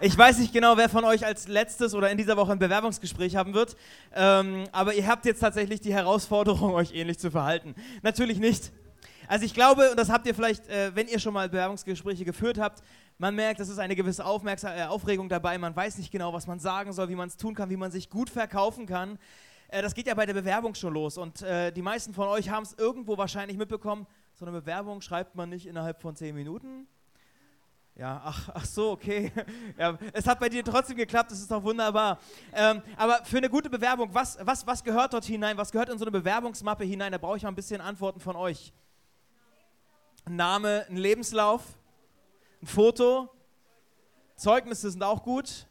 ich weiß nicht genau, wer von euch als letztes oder in dieser Woche ein Bewerbungsgespräch haben wird, ähm, aber ihr habt jetzt tatsächlich die Herausforderung, euch ähnlich zu verhalten. Natürlich nicht. Also ich glaube, und das habt ihr vielleicht, äh, wenn ihr schon mal Bewerbungsgespräche geführt habt, man merkt, es ist eine gewisse Aufmerksam äh, Aufregung dabei, man weiß nicht genau, was man sagen soll, wie man es tun kann, wie man sich gut verkaufen kann. Äh, das geht ja bei der Bewerbung schon los und äh, die meisten von euch haben es irgendwo wahrscheinlich mitbekommen, so eine Bewerbung schreibt man nicht innerhalb von zehn Minuten, ja, ach, ach so, okay. Ja, es hat bei dir trotzdem geklappt, das ist doch wunderbar. Ähm, aber für eine gute Bewerbung, was, was, was gehört dort hinein? Was gehört in so eine Bewerbungsmappe hinein? Da brauche ich mal ein bisschen Antworten von euch. Name, ein Lebenslauf, ein Foto, Zeugnisse sind auch gut.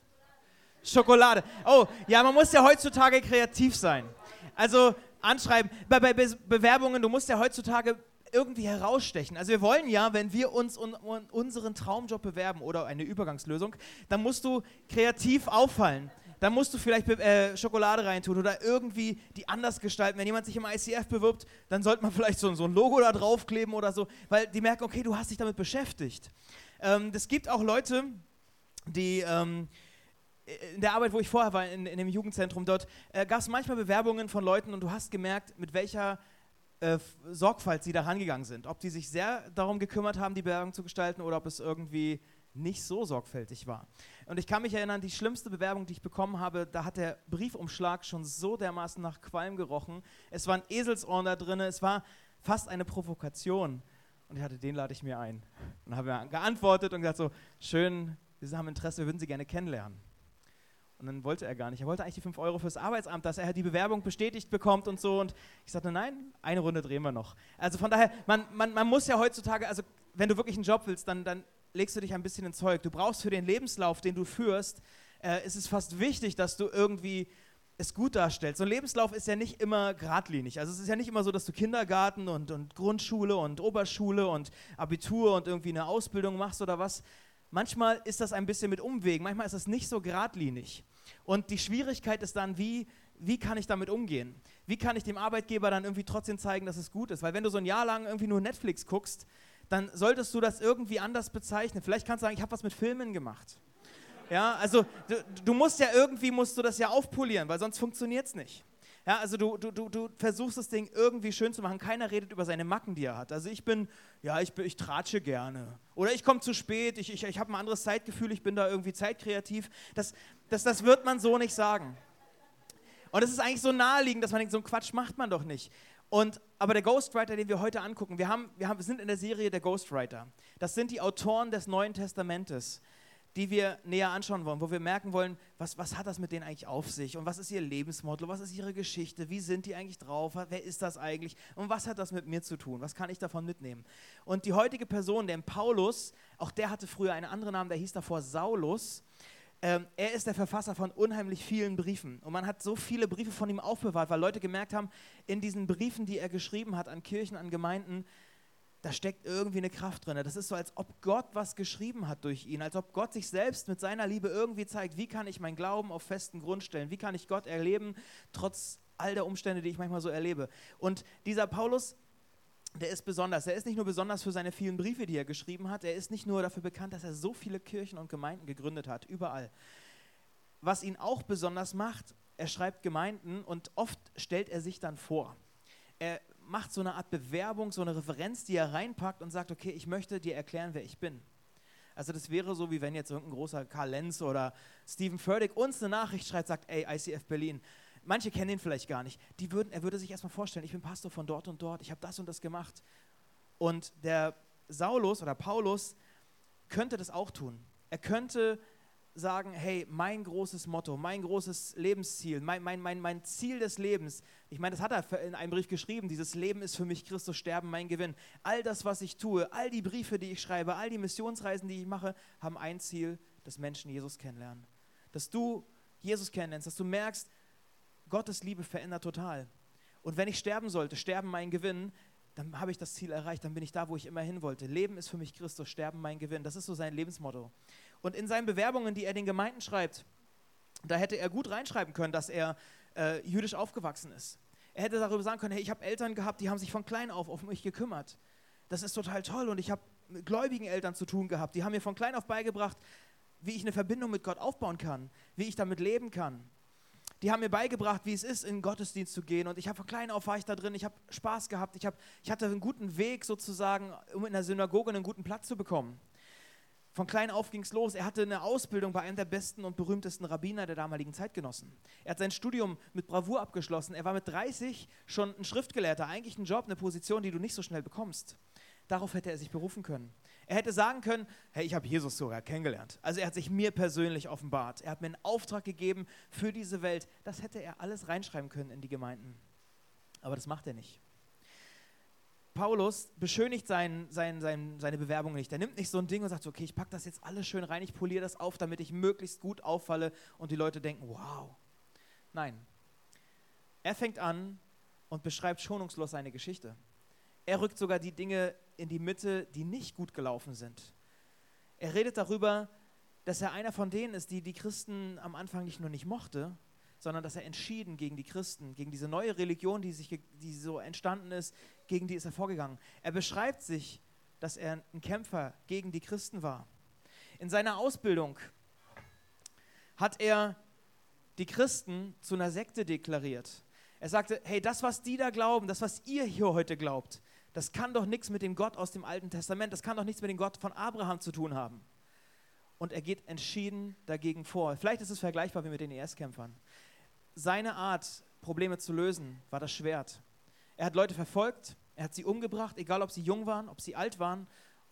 Schokolade. Oh, ja, man muss ja heutzutage kreativ sein. Also anschreiben, bei, bei Be Bewerbungen, du musst ja heutzutage irgendwie herausstechen. Also wir wollen ja, wenn wir uns un, un, unseren Traumjob bewerben oder eine Übergangslösung, dann musst du kreativ auffallen. Dann musst du vielleicht äh, Schokolade reintun oder irgendwie die anders gestalten. Wenn jemand sich im ICF bewirbt, dann sollte man vielleicht so, so ein Logo da draufkleben oder so, weil die merken, okay, du hast dich damit beschäftigt. Ähm, es gibt auch Leute, die... Ähm, in der Arbeit, wo ich vorher war, in, in dem Jugendzentrum dort, äh, gab es manchmal Bewerbungen von Leuten und du hast gemerkt, mit welcher äh, Sorgfalt sie da rangegangen sind. Ob die sich sehr darum gekümmert haben, die Bewerbung zu gestalten oder ob es irgendwie nicht so sorgfältig war. Und ich kann mich erinnern, die schlimmste Bewerbung, die ich bekommen habe, da hat der Briefumschlag schon so dermaßen nach Qualm gerochen. Es war ein Eselsohr da drin, es war fast eine Provokation. Und ich hatte, den lade ich mir ein. Und habe geantwortet und gesagt so, schön, Sie haben Interesse, wir würden Sie gerne kennenlernen. Und dann wollte er gar nicht. Er wollte eigentlich die 5 Euro fürs Arbeitsamt, dass er die Bewerbung bestätigt bekommt und so. Und ich sagte, nein, eine Runde drehen wir noch. Also von daher, man, man, man muss ja heutzutage, also wenn du wirklich einen Job willst, dann, dann legst du dich ein bisschen ins Zeug. Du brauchst für den Lebenslauf, den du führst, äh, ist es fast wichtig, dass du irgendwie es gut darstellst. So ein Lebenslauf ist ja nicht immer geradlinig. Also es ist ja nicht immer so, dass du Kindergarten und, und Grundschule und Oberschule und Abitur und irgendwie eine Ausbildung machst oder was, manchmal ist das ein bisschen mit Umwegen, manchmal ist das nicht so geradlinig. Und die Schwierigkeit ist dann, wie, wie kann ich damit umgehen? Wie kann ich dem Arbeitgeber dann irgendwie trotzdem zeigen, dass es gut ist? Weil wenn du so ein Jahr lang irgendwie nur Netflix guckst, dann solltest du das irgendwie anders bezeichnen. Vielleicht kannst du sagen, ich habe was mit Filmen gemacht. Ja, also du, du musst ja irgendwie, musst du das ja aufpolieren, weil sonst funktioniert es nicht. Ja, also du, du, du, du versuchst das Ding irgendwie schön zu machen. Keiner redet über seine Macken, die er hat. Also ich bin, ja, ich, bin, ich tratsche gerne. Oder ich komme zu spät, ich, ich, ich habe ein anderes Zeitgefühl, ich bin da irgendwie zeitkreativ. Das, das, das wird man so nicht sagen. Und es ist eigentlich so naheliegend, dass man denkt, so einen Quatsch macht man doch nicht. Und, aber der Ghostwriter, den wir heute angucken, wir, haben, wir, haben, wir sind in der Serie der Ghostwriter. Das sind die Autoren des Neuen Testamentes die wir näher anschauen wollen, wo wir merken wollen, was, was hat das mit denen eigentlich auf sich und was ist ihr Lebensmotto, was ist ihre Geschichte, wie sind die eigentlich drauf, wer ist das eigentlich und was hat das mit mir zu tun, was kann ich davon mitnehmen. Und die heutige Person, der Paulus, auch der hatte früher einen anderen Namen, der hieß davor Saulus. Ähm, er ist der Verfasser von unheimlich vielen Briefen. Und man hat so viele Briefe von ihm aufbewahrt, weil Leute gemerkt haben, in diesen Briefen, die er geschrieben hat an Kirchen, an Gemeinden, da steckt irgendwie eine Kraft drin. Das ist so, als ob Gott was geschrieben hat durch ihn, als ob Gott sich selbst mit seiner Liebe irgendwie zeigt, wie kann ich mein Glauben auf festen Grund stellen, wie kann ich Gott erleben, trotz all der Umstände, die ich manchmal so erlebe. Und dieser Paulus, der ist besonders. Er ist nicht nur besonders für seine vielen Briefe, die er geschrieben hat, er ist nicht nur dafür bekannt, dass er so viele Kirchen und Gemeinden gegründet hat, überall. Was ihn auch besonders macht, er schreibt Gemeinden und oft stellt er sich dann vor. Er macht so eine Art Bewerbung, so eine Referenz, die er reinpackt und sagt, okay, ich möchte dir erklären, wer ich bin. Also das wäre so, wie wenn jetzt irgendein großer Karl Lenz oder Stephen Furtick uns eine Nachricht schreibt, sagt, ey, ICF Berlin. Manche kennen ihn vielleicht gar nicht. Die würden, er würde sich erstmal vorstellen, ich bin Pastor von dort und dort, ich habe das und das gemacht. Und der Saulus oder Paulus könnte das auch tun. Er könnte sagen, hey, mein großes Motto, mein großes Lebensziel, mein, mein, mein, mein Ziel des Lebens, ich meine, das hat er in einem Brief geschrieben, dieses Leben ist für mich Christus sterben, mein Gewinn. All das, was ich tue, all die Briefe, die ich schreibe, all die Missionsreisen, die ich mache, haben ein Ziel, dass Menschen Jesus kennenlernen. Dass du Jesus kennenlernst, dass du merkst, Gottes Liebe verändert total. Und wenn ich sterben sollte, sterben mein Gewinn, dann habe ich das Ziel erreicht, dann bin ich da, wo ich immer hin wollte. Leben ist für mich Christus, sterben mein Gewinn. Das ist so sein Lebensmotto. Und in seinen Bewerbungen, die er den Gemeinden schreibt, da hätte er gut reinschreiben können, dass er äh, jüdisch aufgewachsen ist. Er hätte darüber sagen können, hey, ich habe Eltern gehabt, die haben sich von klein auf auf mich gekümmert. Das ist total toll und ich habe mit gläubigen Eltern zu tun gehabt. Die haben mir von klein auf beigebracht, wie ich eine Verbindung mit Gott aufbauen kann, wie ich damit leben kann. Die haben mir beigebracht, wie es ist, in den Gottesdienst zu gehen. Und ich habe von klein auf war ich da drin. Ich habe Spaß gehabt. Ich, hab, ich hatte einen guten Weg sozusagen, um in der Synagoge einen guten Platz zu bekommen. Von klein auf ging es los. Er hatte eine Ausbildung bei einem der besten und berühmtesten Rabbiner der damaligen Zeitgenossen. Er hat sein Studium mit Bravour abgeschlossen. Er war mit 30 schon ein Schriftgelehrter, eigentlich ein Job, eine Position, die du nicht so schnell bekommst. Darauf hätte er sich berufen können. Er hätte sagen können, hey, ich habe Jesus sogar kennengelernt. Also er hat sich mir persönlich offenbart. Er hat mir einen Auftrag gegeben für diese Welt. Das hätte er alles reinschreiben können in die Gemeinden. Aber das macht er nicht. Paulus beschönigt sein, sein, sein, seine Bewerbung nicht. Er nimmt nicht so ein Ding und sagt, okay, ich packe das jetzt alles schön rein, ich poliere das auf, damit ich möglichst gut auffalle und die Leute denken, wow. Nein. Er fängt an und beschreibt schonungslos seine Geschichte. Er rückt sogar die Dinge in die Mitte, die nicht gut gelaufen sind. Er redet darüber, dass er einer von denen ist, die die Christen am Anfang nicht nur nicht mochte, sondern dass er entschieden gegen die Christen, gegen diese neue Religion, die, sich, die so entstanden ist, gegen die ist er vorgegangen. Er beschreibt sich, dass er ein Kämpfer gegen die Christen war. In seiner Ausbildung hat er die Christen zu einer Sekte deklariert. Er sagte, hey, das, was die da glauben, das, was ihr hier heute glaubt, das kann doch nichts mit dem Gott aus dem Alten Testament, das kann doch nichts mit dem Gott von Abraham zu tun haben. Und er geht entschieden dagegen vor. Vielleicht ist es vergleichbar wie mit den IS-Kämpfern. Seine Art, Probleme zu lösen, war das Schwert. Er hat Leute verfolgt, er hat sie umgebracht, egal ob sie jung waren, ob sie alt waren,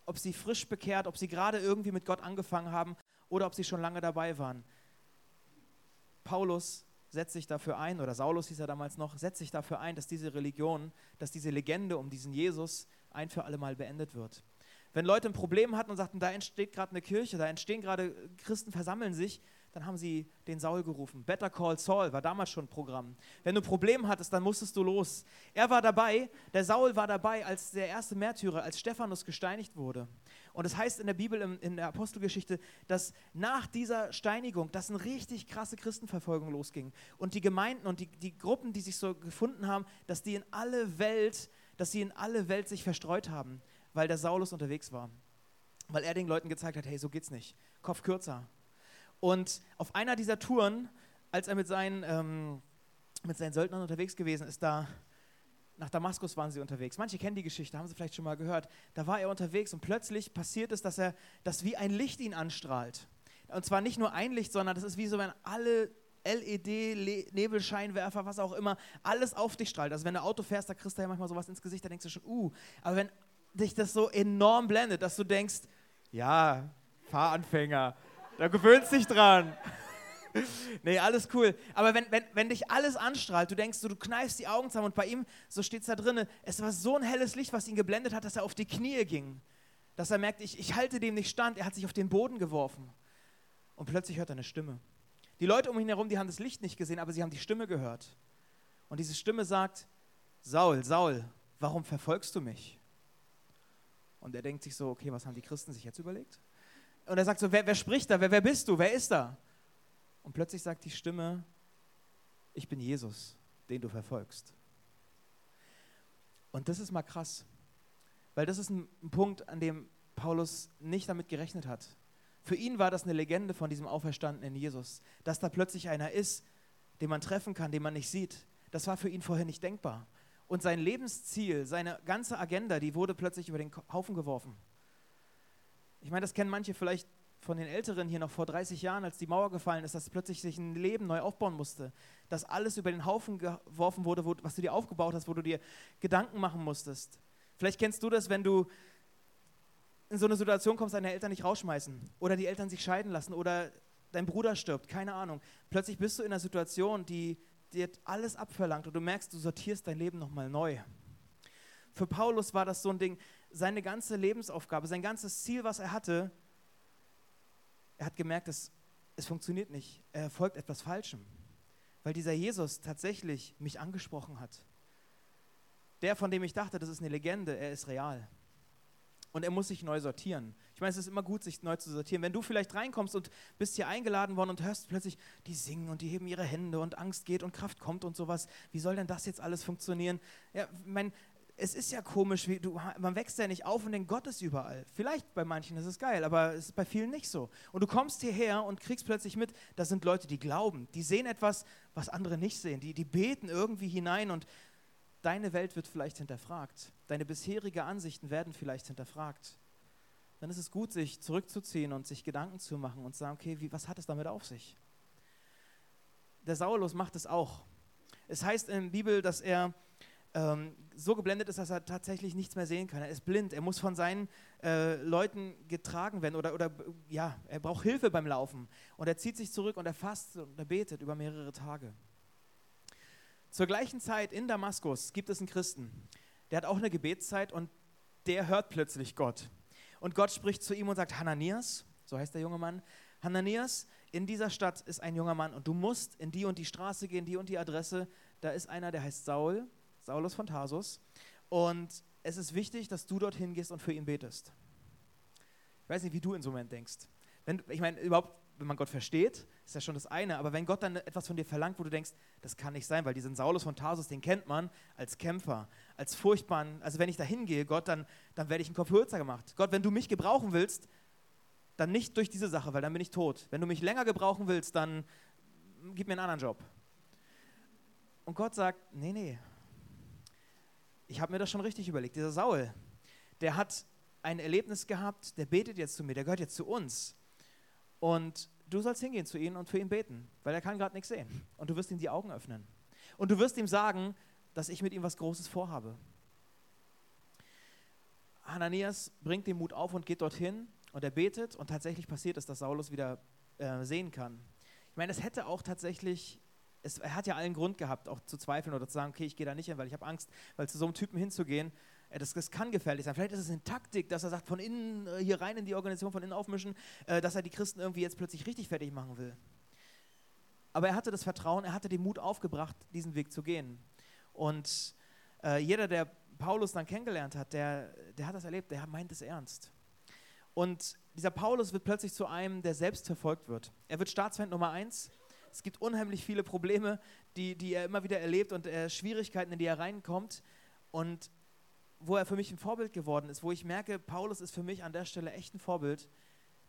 ob sie frisch bekehrt, ob sie gerade irgendwie mit Gott angefangen haben oder ob sie schon lange dabei waren. Paulus setzt sich dafür ein, oder Saulus hieß er damals noch, setzt sich dafür ein, dass diese Religion, dass diese Legende um diesen Jesus ein für alle Mal beendet wird. Wenn Leute ein Problem hatten und sagten, da entsteht gerade eine Kirche, da entstehen gerade Christen versammeln sich, dann haben sie den Saul gerufen. Better Call Saul war damals schon ein Programm. Wenn du ein Problem hattest, dann musstest du los. Er war dabei, der Saul war dabei als der erste Märtyrer, als Stephanus gesteinigt wurde. Und es das heißt in der Bibel, in der Apostelgeschichte, dass nach dieser Steinigung, dass eine richtig krasse Christenverfolgung losging. Und die Gemeinden und die, die Gruppen, die sich so gefunden haben, dass die in alle Welt, dass sie in alle Welt sich verstreut haben, weil der Saulus unterwegs war. Weil er den Leuten gezeigt hat, hey, so geht's nicht. Kopf kürzer, und auf einer dieser Touren, als er mit seinen, ähm, mit seinen Söldnern unterwegs gewesen ist, da nach Damaskus waren sie unterwegs. Manche kennen die Geschichte, haben sie vielleicht schon mal gehört. Da war er unterwegs und plötzlich passiert es, dass er, dass wie ein Licht ihn anstrahlt. Und zwar nicht nur ein Licht, sondern das ist wie so, wenn alle LED, Nebelscheinwerfer, was auch immer, alles auf dich strahlt. Also wenn du Auto fährst, da kriegst du ja manchmal sowas ins Gesicht, da denkst du schon, uh. Aber wenn dich das so enorm blendet, dass du denkst, ja, Fahranfänger, da gewöhnst dich dran. nee, alles cool. Aber wenn, wenn, wenn dich alles anstrahlt, du denkst, du, du kneifst die Augen zusammen und bei ihm, so steht es da drin, es war so ein helles Licht, was ihn geblendet hat, dass er auf die Knie ging. Dass er merkt, ich, ich halte dem nicht stand. Er hat sich auf den Boden geworfen. Und plötzlich hört er eine Stimme. Die Leute um ihn herum, die haben das Licht nicht gesehen, aber sie haben die Stimme gehört. Und diese Stimme sagt, Saul, Saul, warum verfolgst du mich? Und er denkt sich so, okay, was haben die Christen sich jetzt überlegt? Und er sagt so, wer, wer spricht da? Wer, wer bist du? Wer ist da? Und plötzlich sagt die Stimme, ich bin Jesus, den du verfolgst. Und das ist mal krass, weil das ist ein, ein Punkt, an dem Paulus nicht damit gerechnet hat. Für ihn war das eine Legende von diesem auferstandenen Jesus, dass da plötzlich einer ist, den man treffen kann, den man nicht sieht. Das war für ihn vorher nicht denkbar. Und sein Lebensziel, seine ganze Agenda, die wurde plötzlich über den Haufen geworfen. Ich meine, das kennen manche vielleicht von den Älteren hier noch vor 30 Jahren, als die Mauer gefallen ist, dass plötzlich sich ein Leben neu aufbauen musste. Dass alles über den Haufen geworfen wurde, wo, was du dir aufgebaut hast, wo du dir Gedanken machen musstest. Vielleicht kennst du das, wenn du in so eine Situation kommst, deine Eltern nicht rausschmeißen oder die Eltern sich scheiden lassen oder dein Bruder stirbt, keine Ahnung. Plötzlich bist du in einer Situation, die dir alles abverlangt und du merkst, du sortierst dein Leben nochmal neu. Für Paulus war das so ein Ding, seine ganze Lebensaufgabe, sein ganzes Ziel, was er hatte, er hat gemerkt, es, es funktioniert nicht. Er folgt etwas Falschem. Weil dieser Jesus tatsächlich mich angesprochen hat. der, von dem ich dachte, das ist eine Legende, er ist real. Und er muss sich neu sortieren. Ich meine, es ist immer gut, sich neu zu sortieren. Wenn du vielleicht reinkommst und bist hier eingeladen worden und hörst plötzlich, die singen und die heben ihre Hände und Angst geht und Kraft kommt und sowas, wie soll denn das jetzt alles funktionieren? Ja, mein, es ist ja komisch, wie du, man wächst ja nicht auf und denkt, Gott ist überall. Vielleicht bei manchen ist es geil, aber es ist bei vielen nicht so. Und du kommst hierher und kriegst plötzlich mit, das sind Leute, die glauben, die sehen etwas, was andere nicht sehen, die, die beten irgendwie hinein und deine Welt wird vielleicht hinterfragt. Deine bisherigen Ansichten werden vielleicht hinterfragt. Dann ist es gut, sich zurückzuziehen und sich Gedanken zu machen und zu sagen, okay, wie, was hat es damit auf sich? Der Saulus macht es auch. Es heißt in der Bibel, dass er ähm, so geblendet ist, dass er tatsächlich nichts mehr sehen kann. Er ist blind. Er muss von seinen äh, Leuten getragen werden oder, oder ja, er braucht Hilfe beim Laufen. Und er zieht sich zurück und er fasst und er betet über mehrere Tage. Zur gleichen Zeit in Damaskus gibt es einen Christen, der hat auch eine Gebetszeit und der hört plötzlich Gott. Und Gott spricht zu ihm und sagt, Hananias, so heißt der junge Mann, Hananias, in dieser Stadt ist ein junger Mann und du musst in die und die Straße gehen, die und die Adresse. Da ist einer, der heißt Saul, Saulus von Tarsus. Und es ist wichtig, dass du dorthin gehst und für ihn betest. Ich weiß nicht, wie du in so einem Moment denkst. Wenn, ich meine, überhaupt wenn man Gott versteht, ist ja schon das eine, aber wenn Gott dann etwas von dir verlangt, wo du denkst, das kann nicht sein, weil diesen Saulus von Tarsus, den kennt man als Kämpfer, als furchtbaren, also wenn ich da hingehe, Gott, dann, dann werde ich einen Kopf kürzer gemacht. Gott, wenn du mich gebrauchen willst, dann nicht durch diese Sache, weil dann bin ich tot. Wenn du mich länger gebrauchen willst, dann gib mir einen anderen Job. Und Gott sagt, nee, nee, ich habe mir das schon richtig überlegt. Dieser Saul, der hat ein Erlebnis gehabt, der betet jetzt zu mir, der gehört jetzt zu uns. Und du sollst hingehen zu ihm und für ihn beten, weil er kann gerade nichts sehen. Und du wirst ihm die Augen öffnen. Und du wirst ihm sagen, dass ich mit ihm was Großes vorhabe. Hananias bringt den Mut auf und geht dorthin und er betet und tatsächlich passiert es, dass Saulus wieder äh, sehen kann. Ich meine, es hätte auch tatsächlich, es, er hat ja allen Grund gehabt, auch zu zweifeln oder zu sagen, okay, ich gehe da nicht hin, weil ich habe Angst, weil zu so einem Typen hinzugehen, äh, das, das, kann gefährlich sein. Vielleicht ist es eine Taktik, dass er sagt, von innen äh, hier rein in die Organisation, von innen aufmischen, äh, dass er die Christen irgendwie jetzt plötzlich richtig fertig machen will. Aber er hatte das Vertrauen, er hatte den Mut aufgebracht, diesen Weg zu gehen. Und äh, jeder, der Paulus dann kennengelernt hat, der, der hat das erlebt, der meint es ernst. Und dieser Paulus wird plötzlich zu einem, der selbst verfolgt wird. Er wird Staatsfeind Nummer eins. Es gibt unheimlich viele Probleme, die, die er immer wieder erlebt und äh, Schwierigkeiten, in die er reinkommt. Und wo er für mich ein Vorbild geworden ist, wo ich merke, Paulus ist für mich an der Stelle echt ein Vorbild,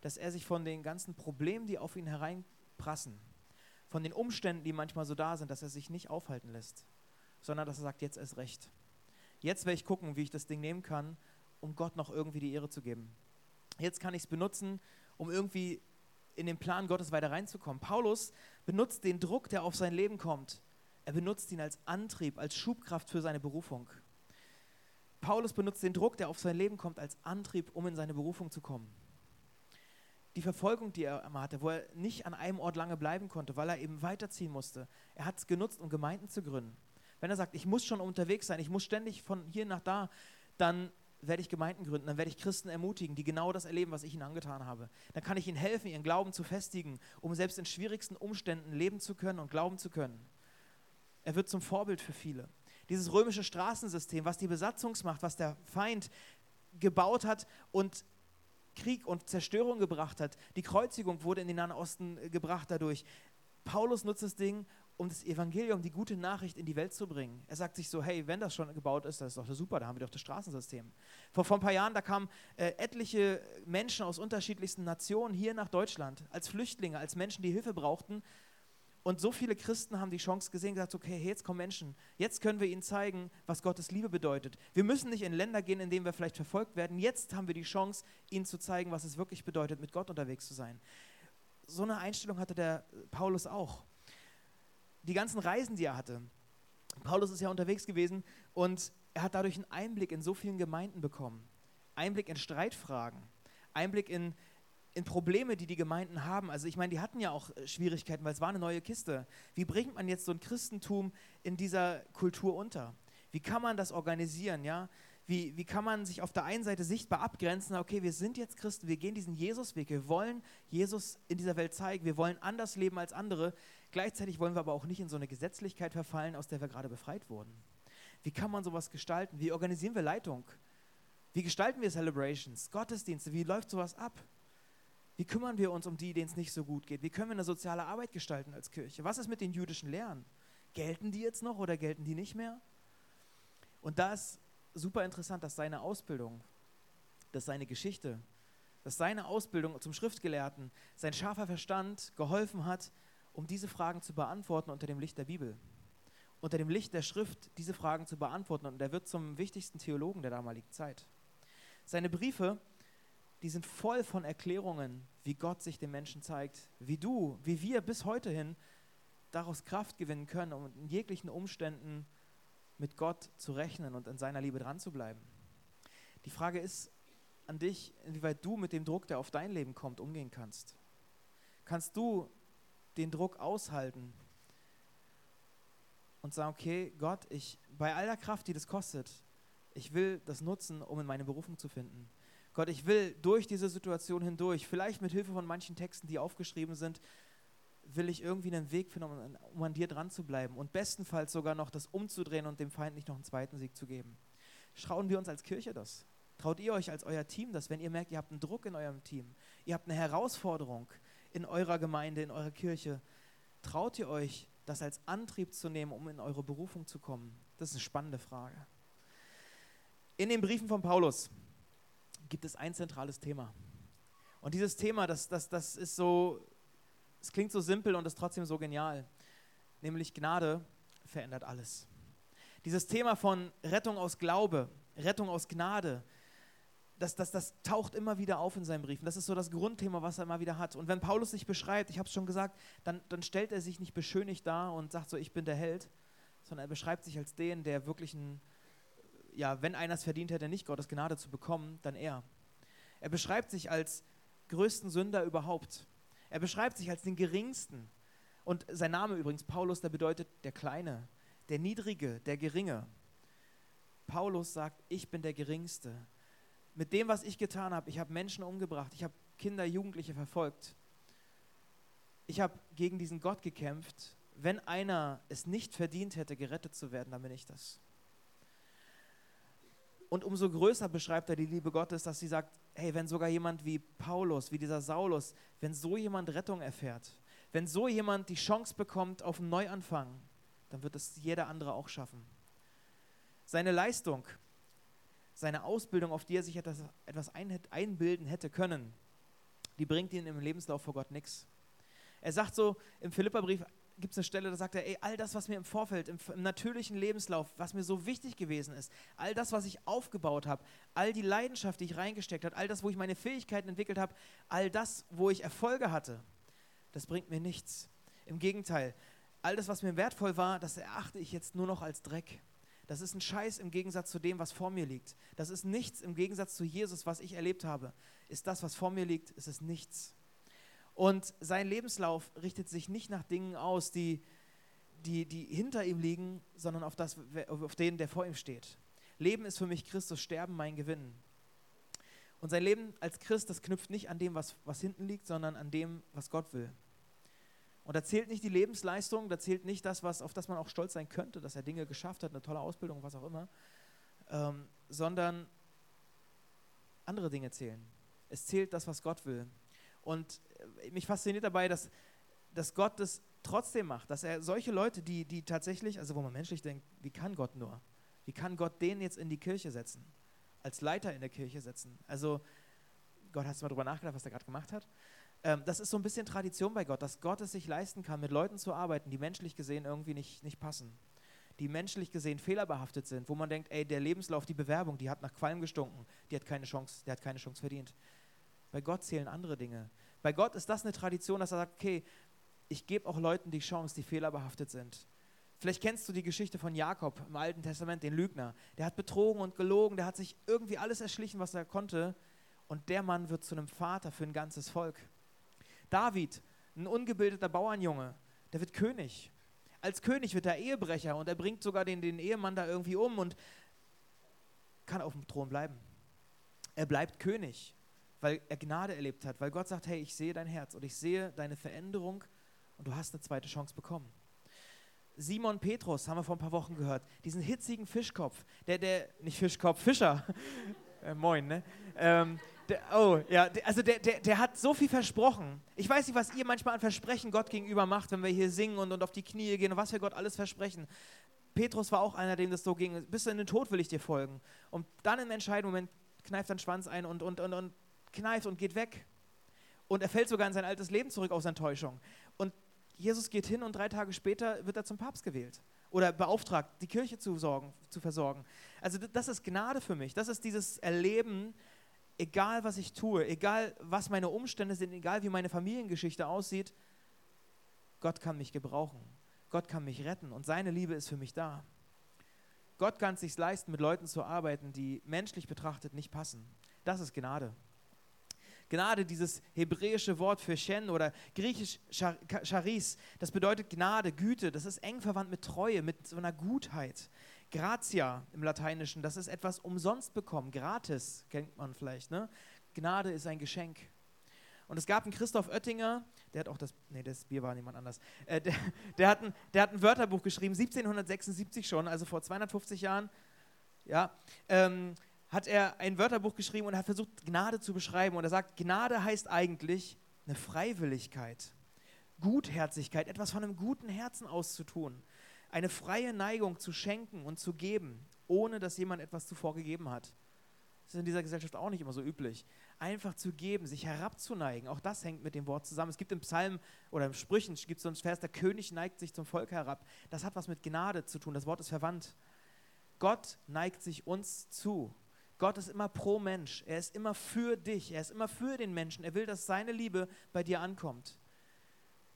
dass er sich von den ganzen Problemen, die auf ihn hereinprassen, von den Umständen, die manchmal so da sind, dass er sich nicht aufhalten lässt, sondern dass er sagt, jetzt ist recht. Jetzt werde ich gucken, wie ich das Ding nehmen kann, um Gott noch irgendwie die Ehre zu geben. Jetzt kann ich es benutzen, um irgendwie in den Plan Gottes weiter reinzukommen. Paulus benutzt den Druck, der auf sein Leben kommt. Er benutzt ihn als Antrieb, als Schubkraft für seine Berufung. Paulus benutzt den Druck, der auf sein Leben kommt, als Antrieb, um in seine Berufung zu kommen. Die Verfolgung, die er immer hatte, wo er nicht an einem Ort lange bleiben konnte, weil er eben weiterziehen musste, er hat es genutzt, um Gemeinden zu gründen. Wenn er sagt, ich muss schon unterwegs sein, ich muss ständig von hier nach da, dann werde ich Gemeinden gründen, dann werde ich Christen ermutigen, die genau das erleben, was ich ihnen angetan habe. Dann kann ich ihnen helfen, ihren Glauben zu festigen, um selbst in schwierigsten Umständen leben zu können und glauben zu können. Er wird zum Vorbild für viele dieses römische Straßensystem, was die Besatzungsmacht, was der Feind gebaut hat und Krieg und Zerstörung gebracht hat. Die Kreuzigung wurde in den Nahen Osten äh, gebracht dadurch. Paulus nutzt das Ding, um das Evangelium, die gute Nachricht in die Welt zu bringen. Er sagt sich so, hey, wenn das schon gebaut ist, das ist doch super, da haben wir doch das Straßensystem. Vor, vor ein paar Jahren, da kamen äh, etliche Menschen aus unterschiedlichsten Nationen hier nach Deutschland als Flüchtlinge, als Menschen, die Hilfe brauchten. Und so viele Christen haben die Chance gesehen, gesagt, okay, jetzt kommen Menschen, jetzt können wir ihnen zeigen, was Gottes Liebe bedeutet. Wir müssen nicht in Länder gehen, in denen wir vielleicht verfolgt werden. Jetzt haben wir die Chance, ihnen zu zeigen, was es wirklich bedeutet, mit Gott unterwegs zu sein. So eine Einstellung hatte der Paulus auch. Die ganzen Reisen, die er hatte. Paulus ist ja unterwegs gewesen und er hat dadurch einen Einblick in so vielen Gemeinden bekommen. Einblick in Streitfragen. Einblick in in Probleme, die die Gemeinden haben. Also ich meine, die hatten ja auch äh, Schwierigkeiten, weil es war eine neue Kiste. Wie bringt man jetzt so ein Christentum in dieser Kultur unter? Wie kann man das organisieren, ja? Wie, wie kann man sich auf der einen Seite sichtbar abgrenzen, okay, wir sind jetzt Christen, wir gehen diesen Jesusweg, wir wollen Jesus in dieser Welt zeigen, wir wollen anders leben als andere. Gleichzeitig wollen wir aber auch nicht in so eine Gesetzlichkeit verfallen, aus der wir gerade befreit wurden. Wie kann man sowas gestalten? Wie organisieren wir Leitung? Wie gestalten wir Celebrations, Gottesdienste? Wie läuft sowas ab? Wie kümmern wir uns um die, denen es nicht so gut geht? Wie können wir eine soziale Arbeit gestalten als Kirche? Was ist mit den jüdischen Lehren? Gelten die jetzt noch oder gelten die nicht mehr? Und da ist super interessant, dass seine Ausbildung, dass seine Geschichte, dass seine Ausbildung zum Schriftgelehrten, sein scharfer Verstand geholfen hat, um diese Fragen zu beantworten unter dem Licht der Bibel. Unter dem Licht der Schrift diese Fragen zu beantworten. Und er wird zum wichtigsten Theologen der damaligen Zeit. Seine Briefe, die sind voll von Erklärungen, wie Gott sich dem Menschen zeigt, wie du, wie wir bis heute hin daraus Kraft gewinnen können, um in jeglichen Umständen mit Gott zu rechnen und in seiner Liebe dran zu bleiben. Die Frage ist an dich, inwieweit du mit dem Druck, der auf dein Leben kommt, umgehen kannst. Kannst du den Druck aushalten und sagen, okay, Gott, ich bei aller Kraft, die das kostet, ich will das nutzen, um in meine Berufung zu finden. Gott, ich will durch diese Situation hindurch, vielleicht mit Hilfe von manchen Texten, die aufgeschrieben sind, will ich irgendwie einen Weg finden, um an dir dran zu bleiben und bestenfalls sogar noch das umzudrehen und dem Feind nicht noch einen zweiten Sieg zu geben. Trauen wir uns als Kirche das? Traut ihr euch als euer Team das, wenn ihr merkt, ihr habt einen Druck in eurem Team, ihr habt eine Herausforderung in eurer Gemeinde, in eurer Kirche, traut ihr euch, das als Antrieb zu nehmen, um in eure Berufung zu kommen? Das ist eine spannende Frage. In den Briefen von Paulus gibt es ein zentrales Thema. Und dieses Thema, das, das, das ist so, es klingt so simpel und ist trotzdem so genial. Nämlich Gnade verändert alles. Dieses Thema von Rettung aus Glaube, Rettung aus Gnade, das, das, das taucht immer wieder auf in seinen Briefen. Das ist so das Grundthema, was er immer wieder hat. Und wenn Paulus sich beschreibt, ich habe es schon gesagt, dann, dann stellt er sich nicht beschönigt dar und sagt so, ich bin der Held, sondern er beschreibt sich als den, der wirklich ein, ja, wenn einer es verdient hätte, nicht Gottes Gnade zu bekommen, dann er. Er beschreibt sich als größten Sünder überhaupt. Er beschreibt sich als den geringsten. Und sein Name übrigens, Paulus, der bedeutet der Kleine, der Niedrige, der Geringe. Paulus sagt, ich bin der Geringste. Mit dem, was ich getan habe, ich habe Menschen umgebracht, ich habe Kinder, Jugendliche verfolgt. Ich habe gegen diesen Gott gekämpft. Wenn einer es nicht verdient hätte, gerettet zu werden, dann bin ich das. Und umso größer beschreibt er die Liebe Gottes, dass sie sagt, hey, wenn sogar jemand wie Paulus, wie dieser Saulus, wenn so jemand Rettung erfährt, wenn so jemand die Chance bekommt auf einen Neuanfang, dann wird es jeder andere auch schaffen. Seine Leistung, seine Ausbildung, auf die er sich etwas, einbilden hätte können, die bringt ihn im Lebenslauf vor Gott nichts. Er sagt so im Philipperbrief, gibt es eine Stelle, da sagt er, ey, all das, was mir im Vorfeld, im, im, natürlichen Lebenslauf, was mir so wichtig gewesen ist, all das, was ich aufgebaut habe, all die Leidenschaft, die ich reingesteckt habe, all das, wo ich meine Fähigkeiten entwickelt habe, all das, wo ich Erfolge hatte, das bringt mir nichts. Im Gegenteil, all das, was mir wertvoll war, das erachte ich jetzt nur noch als Dreck. Das ist ein Scheiß im Gegensatz zu dem, was vor mir liegt. Das ist nichts im Gegensatz zu Jesus, was ich erlebt habe. Ist das, was vor mir liegt, ist es nichts. Und sein Lebenslauf richtet sich nicht nach Dingen aus, die, die, die hinter ihm liegen, sondern auf, das, auf den, der vor ihm steht. Leben ist für mich Christus, Sterben mein Gewinn. Und sein Leben als Christ, das knüpft nicht an dem, was, was hinten liegt, sondern an dem, was Gott will. Und da zählt nicht die Lebensleistung, da zählt nicht das, was, auf das man auch stolz sein könnte, dass er Dinge geschafft hat, eine tolle Ausbildung, was auch immer, ähm, sondern andere Dinge zählen. Es zählt das, was Gott will. Und äh, mich fasziniert dabei, dass, dass Gott das trotzdem macht, dass er solche Leute, die, die tatsächlich, also wo man menschlich denkt, wie kann Gott nur? Wie kann Gott den jetzt in die Kirche setzen? Als Leiter in der Kirche setzen? Also, Gott, hast du mal drüber nachgedacht, was er gerade gemacht hat? Ähm, das ist so ein bisschen Tradition bei Gott, dass Gott es sich leisten kann, mit Leuten zu arbeiten, die menschlich gesehen irgendwie nicht, nicht passen. Die menschlich gesehen fehlerbehaftet sind, wo man denkt, ey, der Lebenslauf, die Bewerbung, die hat nach Qualm gestunken, die hat keine Chance, der hat keine Chance verdient. Bei Gott zählen andere Dinge. Bei Gott ist das eine Tradition, dass er sagt, okay, ich gebe auch Leuten die Chance, die fehlerbehaftet sind. Vielleicht kennst du die Geschichte von Jakob im Alten Testament, den Lügner. Der hat betrogen und gelogen, der hat sich irgendwie alles erschlichen, was er konnte. Und der Mann wird zu einem Vater für ein ganzes Volk. David, ein ungebildeter Bauernjunge, der wird König. Als König wird er Ehebrecher und er bringt sogar den, den Ehemann da irgendwie um und kann auf dem Thron bleiben. Er bleibt König weil er Gnade erlebt hat, weil Gott sagt, hey, ich sehe dein Herz und ich sehe deine Veränderung und du hast eine zweite Chance bekommen. Simon Petrus, haben wir vor ein paar Wochen gehört, diesen hitzigen Fischkopf, der, der, nicht Fischkopf, Fischer, äh, moin, ne? Ähm, der, oh, ja, der, also der, der, der hat so viel versprochen. Ich weiß nicht, was ihr manchmal an Versprechen Gott gegenüber macht, wenn wir hier singen und, und auf die Knie gehen und was wir Gott alles versprechen. Petrus war auch einer, dem das so ging. Bis in den Tod will ich dir folgen. Und dann im entscheidenden Moment kneift den Schwanz ein und, und, und, und kneift und geht weg. Und er fällt sogar in sein altes Leben zurück aus Enttäuschung. Und Jesus geht hin und drei Tage später wird er zum Papst gewählt oder beauftragt, die Kirche zu, sorgen, zu versorgen. Also das ist Gnade für mich. Das ist dieses Erleben, egal was ich tue, egal was meine Umstände sind, egal wie meine Familiengeschichte aussieht, Gott kann mich gebrauchen. Gott kann mich retten und seine Liebe ist für mich da. Gott kann es sich leisten, mit Leuten zu arbeiten, die menschlich betrachtet nicht passen. Das ist Gnade. Gnade, dieses hebräische Wort für Shen oder griechisch Charis, das bedeutet Gnade, Güte, das ist eng verwandt mit Treue, mit so einer Gutheit. Gratia im Lateinischen, das ist etwas umsonst bekommen, gratis, kennt man vielleicht. Ne? Gnade ist ein Geschenk. Und es gab einen Christoph Oettinger, der hat auch das, nee, das Bier war niemand anders, äh, der, der, hat ein, der hat ein Wörterbuch geschrieben, 1776 schon, also vor 250 Jahren, ja, ähm, hat er ein Wörterbuch geschrieben und hat versucht, Gnade zu beschreiben. Und er sagt, Gnade heißt eigentlich eine Freiwilligkeit, Gutherzigkeit, etwas von einem guten Herzen auszutun, eine freie Neigung zu schenken und zu geben, ohne dass jemand etwas zuvor gegeben hat. Das ist in dieser Gesellschaft auch nicht immer so üblich. Einfach zu geben, sich herabzuneigen, auch das hängt mit dem Wort zusammen. Es gibt im Psalm oder im Sprüchen gibt es so einen Vers, der König neigt sich zum Volk herab. Das hat was mit Gnade zu tun, das Wort ist verwandt. Gott neigt sich uns zu. Gott ist immer pro Mensch. Er ist immer für dich. Er ist immer für den Menschen. Er will, dass seine Liebe bei dir ankommt.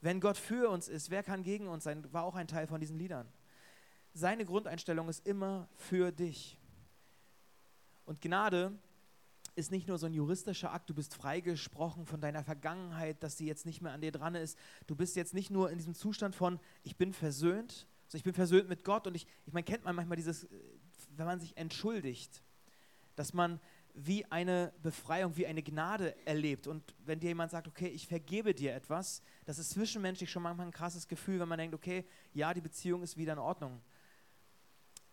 Wenn Gott für uns ist, wer kann gegen uns sein? War auch ein Teil von diesen Liedern. Seine Grundeinstellung ist immer für dich. Und Gnade ist nicht nur so ein juristischer Akt, du bist freigesprochen von deiner Vergangenheit, dass sie jetzt nicht mehr an dir dran ist. Du bist jetzt nicht nur in diesem Zustand von, ich bin versöhnt, also ich bin versöhnt mit Gott und ich, ich meine, kennt man manchmal dieses, wenn man sich entschuldigt dass man wie eine Befreiung, wie eine Gnade erlebt. Und wenn dir jemand sagt, okay, ich vergebe dir etwas, das ist zwischenmenschlich schon manchmal ein krasses Gefühl, wenn man denkt, okay, ja, die Beziehung ist wieder in Ordnung.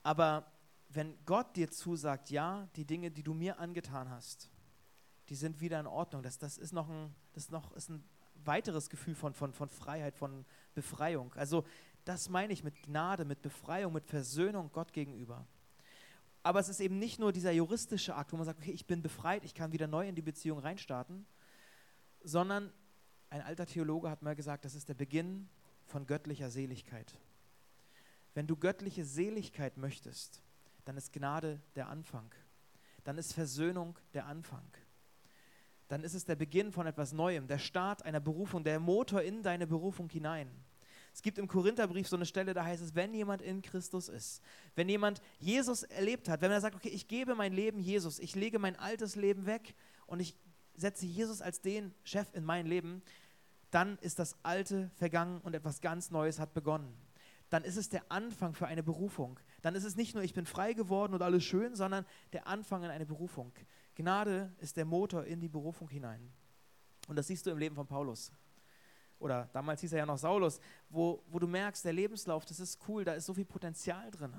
Aber wenn Gott dir zusagt, ja, die Dinge, die du mir angetan hast, die sind wieder in Ordnung, das, das ist noch ein, das noch, ist ein weiteres Gefühl von, von, von Freiheit, von Befreiung. Also das meine ich mit Gnade, mit Befreiung, mit Versöhnung Gott gegenüber. Aber es ist eben nicht nur dieser juristische Akt, wo man sagt, okay, ich bin befreit, ich kann wieder neu in die Beziehung reinstarten, sondern ein alter Theologe hat mal gesagt, das ist der Beginn von göttlicher Seligkeit. Wenn du göttliche Seligkeit möchtest, dann ist Gnade der Anfang. Dann ist Versöhnung der Anfang. Dann ist es der Beginn von etwas Neuem, der Start einer Berufung, der Motor in deine Berufung hinein. Es gibt im Korintherbrief so eine Stelle, da heißt es, wenn jemand in Christus ist, wenn jemand Jesus erlebt hat, wenn er sagt, okay, ich gebe mein Leben Jesus, ich lege mein altes Leben weg und ich setze Jesus als den Chef in mein Leben, dann ist das Alte vergangen und etwas ganz Neues hat begonnen. Dann ist es der Anfang für eine Berufung. Dann ist es nicht nur, ich bin frei geworden und alles schön, sondern der Anfang in eine Berufung. Gnade ist der Motor in die Berufung hinein. Und das siehst du im Leben von Paulus oder damals hieß er ja noch Saulus, wo, wo du merkst, der Lebenslauf, das ist cool, da ist so viel Potenzial drin.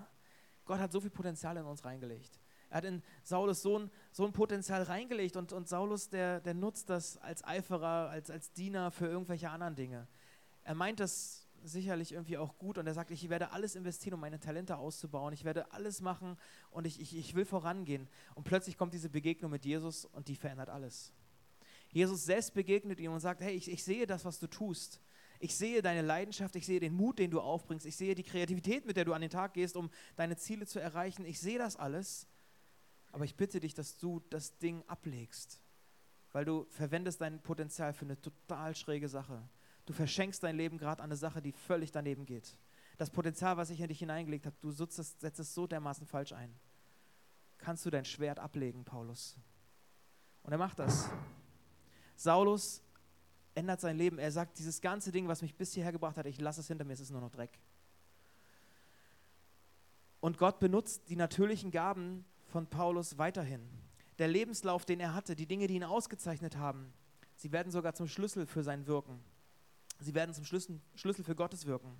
Gott hat so viel Potenzial in uns reingelegt. Er hat in Saulus so ein, so ein Potenzial reingelegt und, und Saulus, der, der nutzt das als Eiferer, als, als Diener für irgendwelche anderen Dinge. Er meint das sicherlich irgendwie auch gut und er sagt, ich werde alles investieren, um meine Talente auszubauen. Ich werde alles machen und ich, ich, ich will vorangehen. Und plötzlich kommt diese Begegnung mit Jesus und die verändert alles. Jesus selbst begegnet ihm und sagt, hey, ich, ich sehe das, was du tust. Ich sehe deine Leidenschaft, ich sehe den Mut, den du aufbringst, ich sehe die Kreativität, mit der du an den Tag gehst, um deine Ziele zu erreichen. Ich sehe das alles, aber ich bitte dich, dass du das Ding ablegst, weil du verwendest dein Potenzial für eine total schräge Sache. Du verschenkst dein Leben gerade an eine Sache, die völlig daneben geht. Das Potenzial, was ich in dich hineingelegt habe, du setzt es, setzt es so dermaßen falsch ein. Kannst du dein Schwert ablegen, Paulus? Und er macht das. Saulus ändert sein Leben. Er sagt, dieses ganze Ding, was mich bis hierher gebracht hat, ich lasse es hinter mir, es ist nur noch Dreck. Und Gott benutzt die natürlichen Gaben von Paulus weiterhin. Der Lebenslauf, den er hatte, die Dinge, die ihn ausgezeichnet haben, sie werden sogar zum Schlüssel für sein Wirken. Sie werden zum Schlüssel, Schlüssel für Gottes Wirken.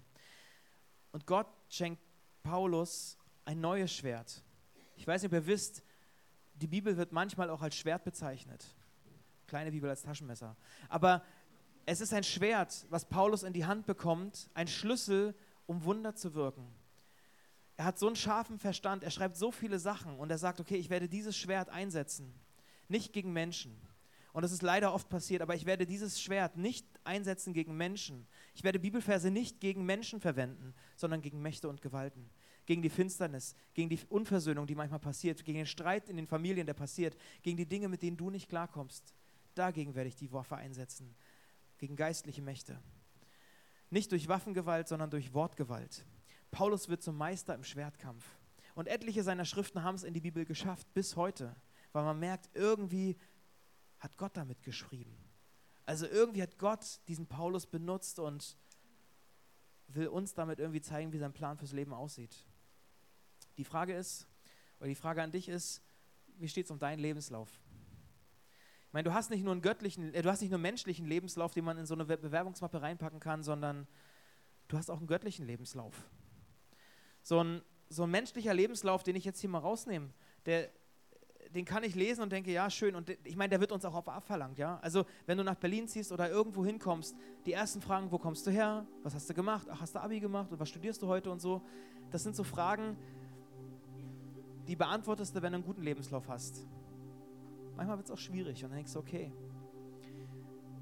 Und Gott schenkt Paulus ein neues Schwert. Ich weiß nicht, ob ihr wisst, die Bibel wird manchmal auch als Schwert bezeichnet. Kleine Bibel als Taschenmesser. Aber es ist ein Schwert, was Paulus in die Hand bekommt, ein Schlüssel, um Wunder zu wirken. Er hat so einen scharfen Verstand, er schreibt so viele Sachen und er sagt, okay, ich werde dieses Schwert einsetzen, nicht gegen Menschen. Und das ist leider oft passiert, aber ich werde dieses Schwert nicht einsetzen gegen Menschen. Ich werde Bibelverse nicht gegen Menschen verwenden, sondern gegen Mächte und Gewalten gegen die Finsternis, gegen die Unversöhnung, die manchmal passiert, gegen den Streit in den Familien, der passiert, gegen die Dinge, mit denen du nicht klarkommst. Dagegen werde ich die Waffe einsetzen, gegen geistliche Mächte. Nicht durch Waffengewalt, sondern durch Wortgewalt. Paulus wird zum Meister im Schwertkampf. Und etliche seiner Schriften haben es in die Bibel geschafft, bis heute, weil man merkt, irgendwie hat Gott damit geschrieben. Also irgendwie hat Gott diesen Paulus benutzt und will uns damit irgendwie zeigen, wie sein Plan fürs Leben aussieht. Die Frage ist, oder die Frage an dich ist, wie steht es um deinen Lebenslauf? Ich meine, du hast nicht nur einen göttlichen, äh, du hast nicht nur einen menschlichen Lebenslauf, den man in so eine Bewerbungsmappe reinpacken kann, sondern du hast auch einen göttlichen Lebenslauf. So ein, so ein menschlicher Lebenslauf, den ich jetzt hier mal rausnehme, der, den kann ich lesen und denke, ja, schön. Und ich meine, der wird uns auch auf abverlangt, ja. Also, wenn du nach Berlin ziehst oder irgendwo hinkommst, die ersten Fragen, wo kommst du her? Was hast du gemacht? Ach, hast du Abi gemacht? Und was studierst du heute und so? Das sind so Fragen, die beantwortest du, wenn du einen guten Lebenslauf hast. Manchmal wird es auch schwierig und dann denkst du, okay.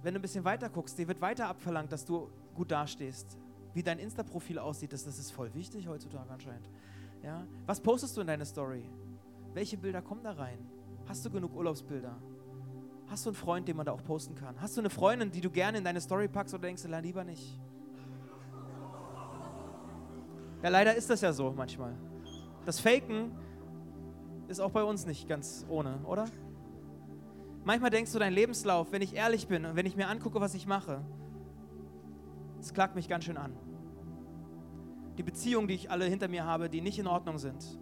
Wenn du ein bisschen weiter guckst, dir wird weiter abverlangt, dass du gut dastehst. Wie dein Insta-Profil aussieht, das, das ist voll wichtig heutzutage anscheinend. Ja? Was postest du in deine Story? Welche Bilder kommen da rein? Hast du genug Urlaubsbilder? Hast du einen Freund, den man da auch posten kann? Hast du eine Freundin, die du gerne in deine Story packst oder denkst du, lieber nicht? Ja, leider ist das ja so manchmal. Das Faken ist auch bei uns nicht ganz ohne, oder? Manchmal denkst du, dein Lebenslauf, wenn ich ehrlich bin und wenn ich mir angucke, was ich mache, es klagt mich ganz schön an. Die Beziehungen, die ich alle hinter mir habe, die nicht in Ordnung sind,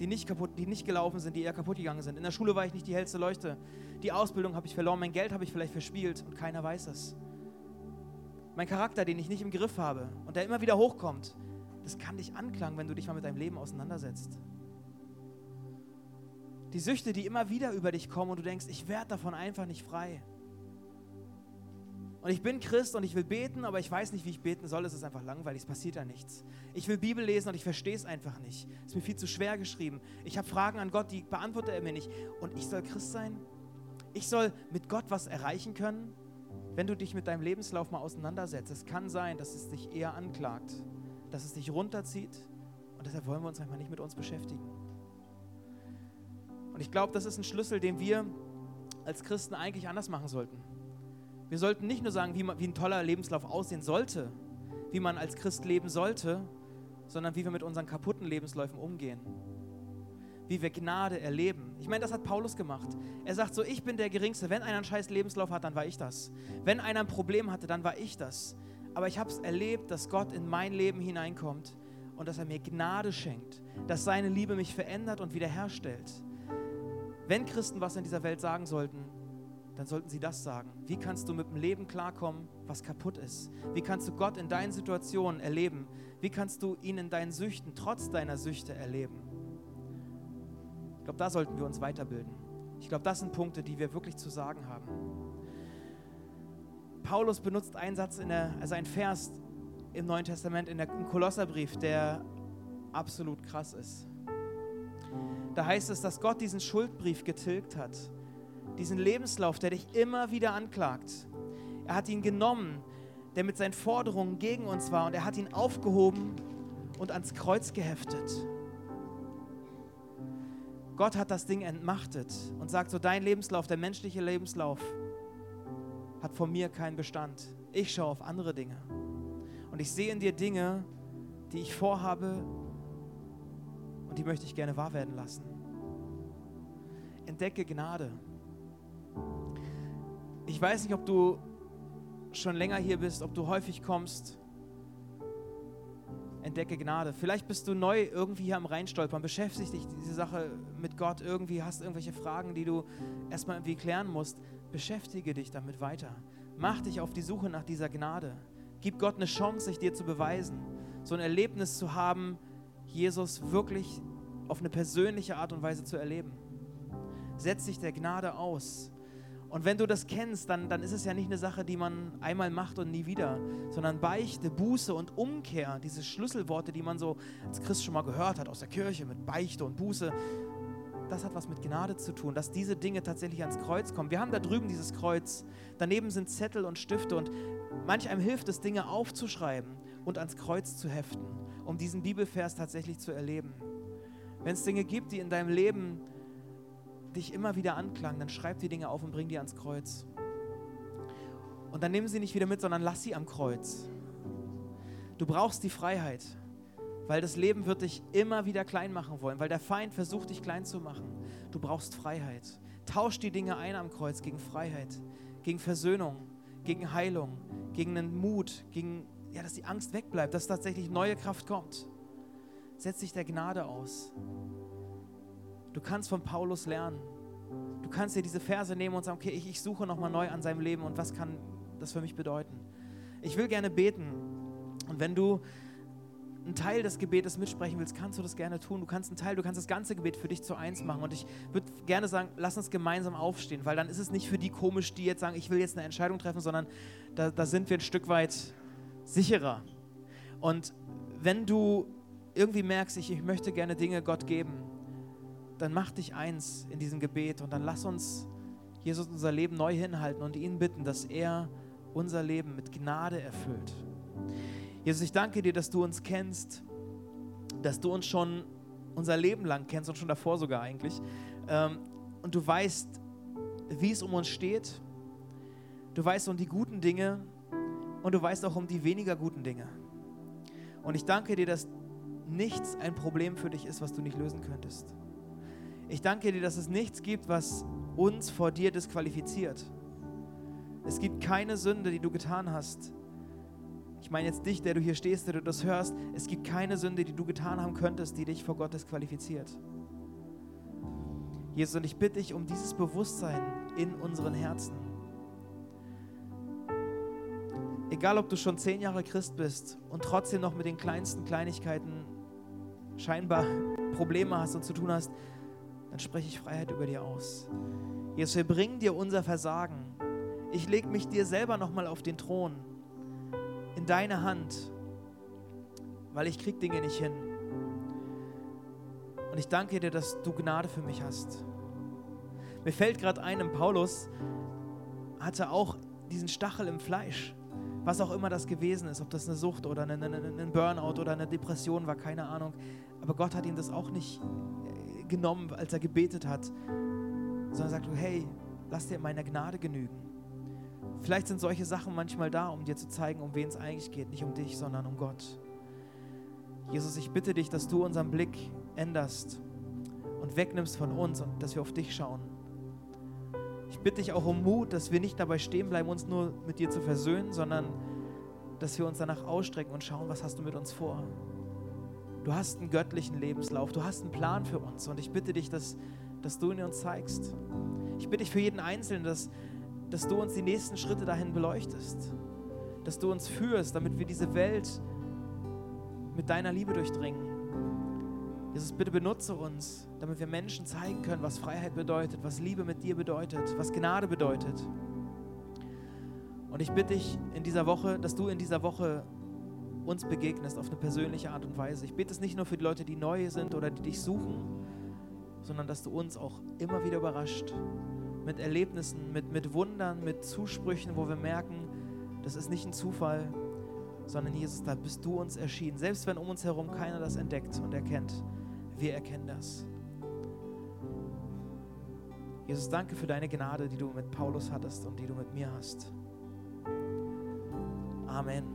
die nicht, kaputt, die nicht gelaufen sind, die eher kaputt gegangen sind. In der Schule war ich nicht die hellste Leuchte. Die Ausbildung habe ich verloren, mein Geld habe ich vielleicht verspielt und keiner weiß es. Mein Charakter, den ich nicht im Griff habe und der immer wieder hochkommt, das kann dich anklagen, wenn du dich mal mit deinem Leben auseinandersetzt. Die Süchte, die immer wieder über dich kommen und du denkst, ich werde davon einfach nicht frei. Und ich bin Christ und ich will beten, aber ich weiß nicht, wie ich beten soll. Es ist einfach langweilig, es passiert da nichts. Ich will Bibel lesen und ich verstehe es einfach nicht. Es ist mir viel zu schwer geschrieben. Ich habe Fragen an Gott, die beantwortet er mir nicht. Und ich soll Christ sein? Ich soll mit Gott was erreichen können? Wenn du dich mit deinem Lebenslauf mal auseinandersetzt, es kann sein, dass es dich eher anklagt, dass es dich runterzieht. Und deshalb wollen wir uns einfach nicht mit uns beschäftigen. Und ich glaube, das ist ein Schlüssel, den wir als Christen eigentlich anders machen sollten. Wir sollten nicht nur sagen, wie, man, wie ein toller Lebenslauf aussehen sollte, wie man als Christ leben sollte, sondern wie wir mit unseren kaputten Lebensläufen umgehen. Wie wir Gnade erleben. Ich meine, das hat Paulus gemacht. Er sagt so, ich bin der Geringste. Wenn einer einen scheiß Lebenslauf hat, dann war ich das. Wenn einer ein Problem hatte, dann war ich das. Aber ich habe es erlebt, dass Gott in mein Leben hineinkommt und dass er mir Gnade schenkt, dass seine Liebe mich verändert und wiederherstellt. Wenn Christen was in dieser Welt sagen sollten, dann sollten sie das sagen. Wie kannst du mit dem Leben klarkommen, was kaputt ist? Wie kannst du Gott in deinen Situationen erleben? Wie kannst du ihn in deinen Süchten, trotz deiner Süchte erleben? Ich glaube, da sollten wir uns weiterbilden. Ich glaube, das sind Punkte, die wir wirklich zu sagen haben. Paulus benutzt einen Satz, in der, also einen Vers im Neuen Testament, in der, im Kolosserbrief, der absolut krass ist. Da heißt es, dass Gott diesen Schuldbrief getilgt hat. Diesen Lebenslauf, der dich immer wieder anklagt. Er hat ihn genommen, der mit seinen Forderungen gegen uns war, und er hat ihn aufgehoben und ans Kreuz geheftet. Gott hat das Ding entmachtet und sagt so, dein Lebenslauf, der menschliche Lebenslauf, hat von mir keinen Bestand. Ich schaue auf andere Dinge. Und ich sehe in dir Dinge, die ich vorhabe, und die möchte ich gerne wahr werden lassen. Entdecke Gnade. Ich weiß nicht, ob du schon länger hier bist, ob du häufig kommst. Entdecke Gnade. Vielleicht bist du neu irgendwie hier am Reinstolpern, beschäftigt dich diese Sache mit Gott irgendwie, hast irgendwelche Fragen, die du erstmal irgendwie klären musst. Beschäftige dich damit weiter. Mach dich auf die Suche nach dieser Gnade. Gib Gott eine Chance, sich dir zu beweisen. so ein Erlebnis zu haben, Jesus wirklich auf eine persönliche Art und Weise zu erleben. Setz dich der Gnade aus. Und wenn du das kennst, dann, dann ist es ja nicht eine Sache, die man einmal macht und nie wieder, sondern Beichte, Buße und Umkehr, diese Schlüsselworte, die man so als Christ schon mal gehört hat aus der Kirche mit Beichte und Buße, das hat was mit Gnade zu tun, dass diese Dinge tatsächlich ans Kreuz kommen. Wir haben da drüben dieses Kreuz, daneben sind Zettel und Stifte und manch einem hilft es, Dinge aufzuschreiben und ans Kreuz zu heften, um diesen Bibelvers tatsächlich zu erleben. Wenn es Dinge gibt, die in deinem Leben dich immer wieder anklangen, dann schreib die Dinge auf und bring die ans Kreuz. Und dann nimm sie nicht wieder mit, sondern lass sie am Kreuz. Du brauchst die Freiheit. Weil das Leben wird dich immer wieder klein machen wollen, weil der Feind versucht, dich klein zu machen. Du brauchst Freiheit. Tausch die Dinge ein am Kreuz gegen Freiheit, gegen Versöhnung, gegen Heilung, gegen einen Mut, gegen, ja, dass die Angst wegbleibt, dass tatsächlich neue Kraft kommt. Setz dich der Gnade aus. Du kannst von Paulus lernen. Du kannst dir diese Verse nehmen und sagen, okay, ich, ich suche nochmal neu an seinem Leben und was kann das für mich bedeuten. Ich will gerne beten. Und wenn du einen Teil des Gebetes mitsprechen willst, kannst du das gerne tun. Du kannst einen Teil, du kannst das ganze Gebet für dich zu eins machen. Und ich würde gerne sagen, lass uns gemeinsam aufstehen, weil dann ist es nicht für die komisch, die jetzt sagen, ich will jetzt eine Entscheidung treffen, sondern da, da sind wir ein Stück weit sicherer. Und wenn du irgendwie merkst, ich, ich möchte gerne Dinge Gott geben, dann mach dich eins in diesem Gebet und dann lass uns Jesus unser Leben neu hinhalten und ihn bitten, dass er unser Leben mit Gnade erfüllt. Jesus, ich danke dir, dass du uns kennst, dass du uns schon unser Leben lang kennst und schon davor sogar eigentlich. Ähm, und du weißt, wie es um uns steht. Du weißt um die guten Dinge und du weißt auch um die weniger guten Dinge. Und ich danke dir, dass nichts ein Problem für dich ist, was du nicht lösen könntest. Ich danke dir, dass es nichts gibt, was uns vor dir disqualifiziert. Es gibt keine Sünde, die du getan hast, ich meine jetzt dich, der du hier stehst, der du das hörst, es gibt keine Sünde, die du getan haben könntest, die dich vor Gott disqualifiziert. Jesus, und ich bitte dich um dieses Bewusstsein in unseren Herzen. Egal, ob du schon zehn Jahre Christ bist und trotzdem noch mit den kleinsten Kleinigkeiten scheinbar Probleme hast und zu tun hast, dann spreche ich Freiheit über dir aus. Jesus, wir bringen dir unser Versagen. Ich lege mich dir selber nochmal auf den Thron in deine Hand, weil ich krieg Dinge nicht hin. Und ich danke dir, dass du Gnade für mich hast. Mir fällt gerade ein, Paulus hatte auch diesen Stachel im Fleisch, was auch immer das gewesen ist, ob das eine Sucht oder ein Burnout oder eine Depression war, keine Ahnung. Aber Gott hat ihm das auch nicht äh, genommen, als er gebetet hat, sondern sagt, hey, lass dir meine Gnade genügen. Vielleicht sind solche Sachen manchmal da, um dir zu zeigen, um wen es eigentlich geht. Nicht um dich, sondern um Gott. Jesus, ich bitte dich, dass du unseren Blick änderst und wegnimmst von uns und dass wir auf dich schauen. Ich bitte dich auch um Mut, dass wir nicht dabei stehen bleiben, uns nur mit dir zu versöhnen, sondern dass wir uns danach ausstrecken und schauen, was hast du mit uns vor. Du hast einen göttlichen Lebenslauf, du hast einen Plan für uns und ich bitte dich, dass, dass du ihn uns zeigst. Ich bitte dich für jeden Einzelnen, dass, dass du uns die nächsten Schritte dahin beleuchtest, dass du uns führst, damit wir diese Welt mit deiner Liebe durchdringen. Jesus, bitte benutze uns, damit wir Menschen zeigen können, was Freiheit bedeutet, was Liebe mit dir bedeutet, was Gnade bedeutet. Und ich bitte dich in dieser Woche, dass du in dieser Woche uns begegnest auf eine persönliche Art und Weise. Ich bitte es nicht nur für die Leute, die neu sind oder die dich suchen, sondern dass du uns auch immer wieder überrascht mit Erlebnissen, mit, mit Wundern, mit Zusprüchen, wo wir merken, das ist nicht ein Zufall, sondern Jesus, da bist du uns erschienen. Selbst wenn um uns herum keiner das entdeckt und erkennt, wir erkennen das. Jesus, danke für deine Gnade, die du mit Paulus hattest und die du mit mir hast. Amen.